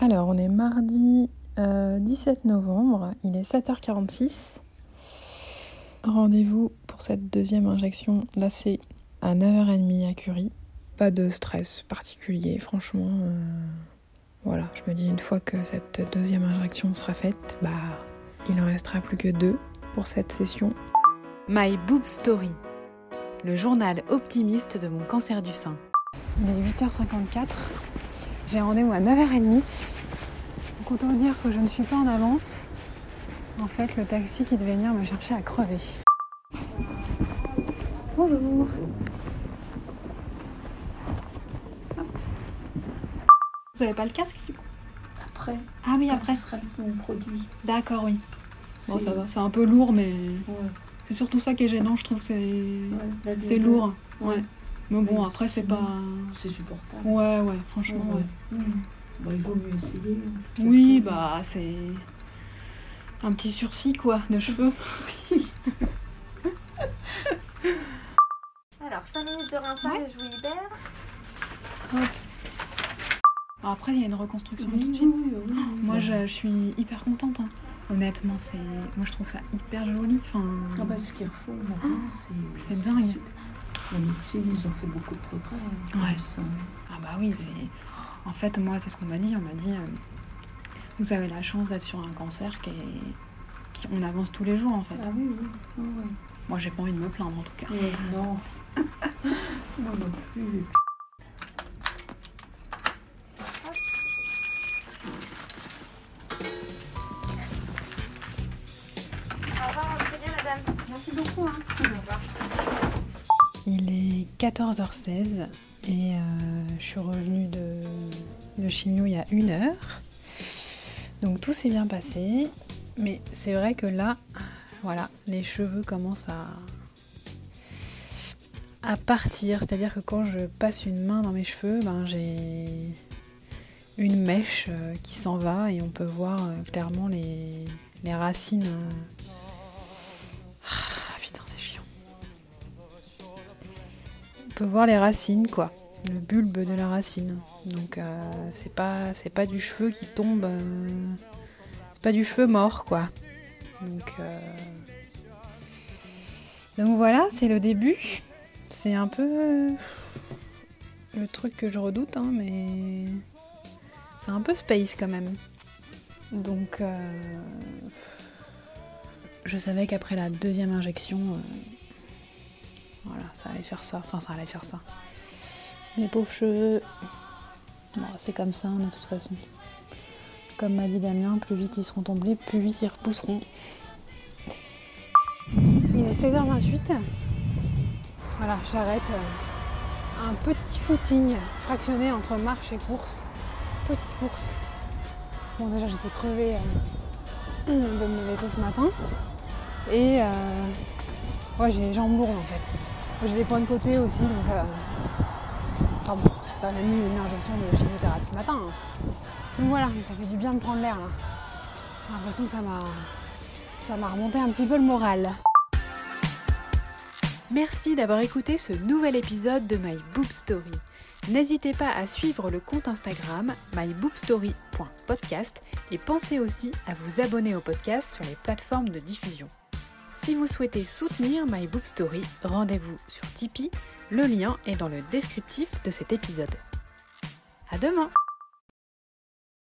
Alors, on est mardi 17 euh, novembre, il est 7h46. Rendez-vous pour cette deuxième injection c'est à 9h30 à Curie. Pas de stress particulier, franchement. Euh, voilà, je me dis une fois que cette deuxième injection sera faite, bah, il en restera plus que deux pour cette session. My Boob Story, le journal optimiste de mon cancer du sein. Il est 8h54. J'ai rendez-vous à 9h30. Donc autant dire que je ne suis pas en avance. En fait, le taxi qui devait venir me chercher à crever. Bonjour. Vous avez pas le casque Après. Ah oui, après. Ce sera mon produit. D'accord, oui. Bon, ça va. C'est un peu lourd, mais c'est surtout ça qui est gênant, je trouve. C'est c'est lourd. Ouais. Mais bon, après, c'est pas. C'est supportable. Ouais, ouais, franchement, ouais. Mmh. Bah, il vaut mieux essayer. Oui, bah, c'est. Un petit sursis, quoi, de cheveux. Alors, 5 minutes de rinçage et je vous libère. après, il y a une reconstruction tout de suite. Moi, je, suis hyper contente. Hein. Honnêtement, c'est, moi, je trouve ça hyper joli. Enfin... Ah bah, ce qu'il faut maintenant, c'est... C'est dingue. La médecine, ils ont fait beaucoup de progrès. Hein, ouais. Ah bah oui, c'est... En fait, moi, c'est ce qu'on m'a dit. On m'a dit, euh, vous avez la chance d'être sur un cancer qui est... On avance tous les jours, en fait. Ah oui, oui. Moi, j'ai pas envie de me plaindre, en tout cas. non. non, non plus. Merci beaucoup. Hein. Il est 14h16 et euh, je suis revenue de, de chimio il y a une heure. Donc tout s'est bien passé. Mais c'est vrai que là, voilà, les cheveux commencent à, à partir. C'est-à-dire que quand je passe une main dans mes cheveux, ben j'ai une mèche euh, qui s'en va et on peut voir euh, clairement les racines peut voir les racines, quoi. Le bulbe de la racine. Donc euh, c'est pas c'est pas du cheveu qui tombe. Euh, c'est pas du cheveu mort, quoi. Donc euh, donc voilà, c'est le début. C'est un peu le truc que je redoute, hein, mais c'est un peu space quand même. Donc je savais qu'après la deuxième injection ça allait faire ça. Enfin, ça allait faire ça. Mes pauvres cheveux. c'est comme ça, de toute façon. Comme m'a dit Damien, plus vite ils seront tombés, plus vite ils repousseront. Il est 16h28. Voilà, j'arrête euh, un petit footing fractionné entre marche et course. Petite course. Bon, déjà, j'étais crevée euh, de me lever tôt ce matin. Et euh, j'ai les jambes lourdes en fait. J'ai des points de côté aussi, donc. Euh... Enfin bon, j'ai pas même eu une injection de chimiothérapie ce matin. Hein. Donc voilà, mais ça fait du bien de prendre l'air là. J'ai l'impression que ça m'a. ça m'a remonté un petit peu le moral. Merci d'avoir écouté ce nouvel épisode de My Boob Story. N'hésitez pas à suivre le compte Instagram mybookstory.podcast et pensez aussi à vous abonner au podcast sur les plateformes de diffusion. Si vous souhaitez soutenir My Book Story, rendez-vous sur Tipeee. Le lien est dans le descriptif de cet épisode. À demain!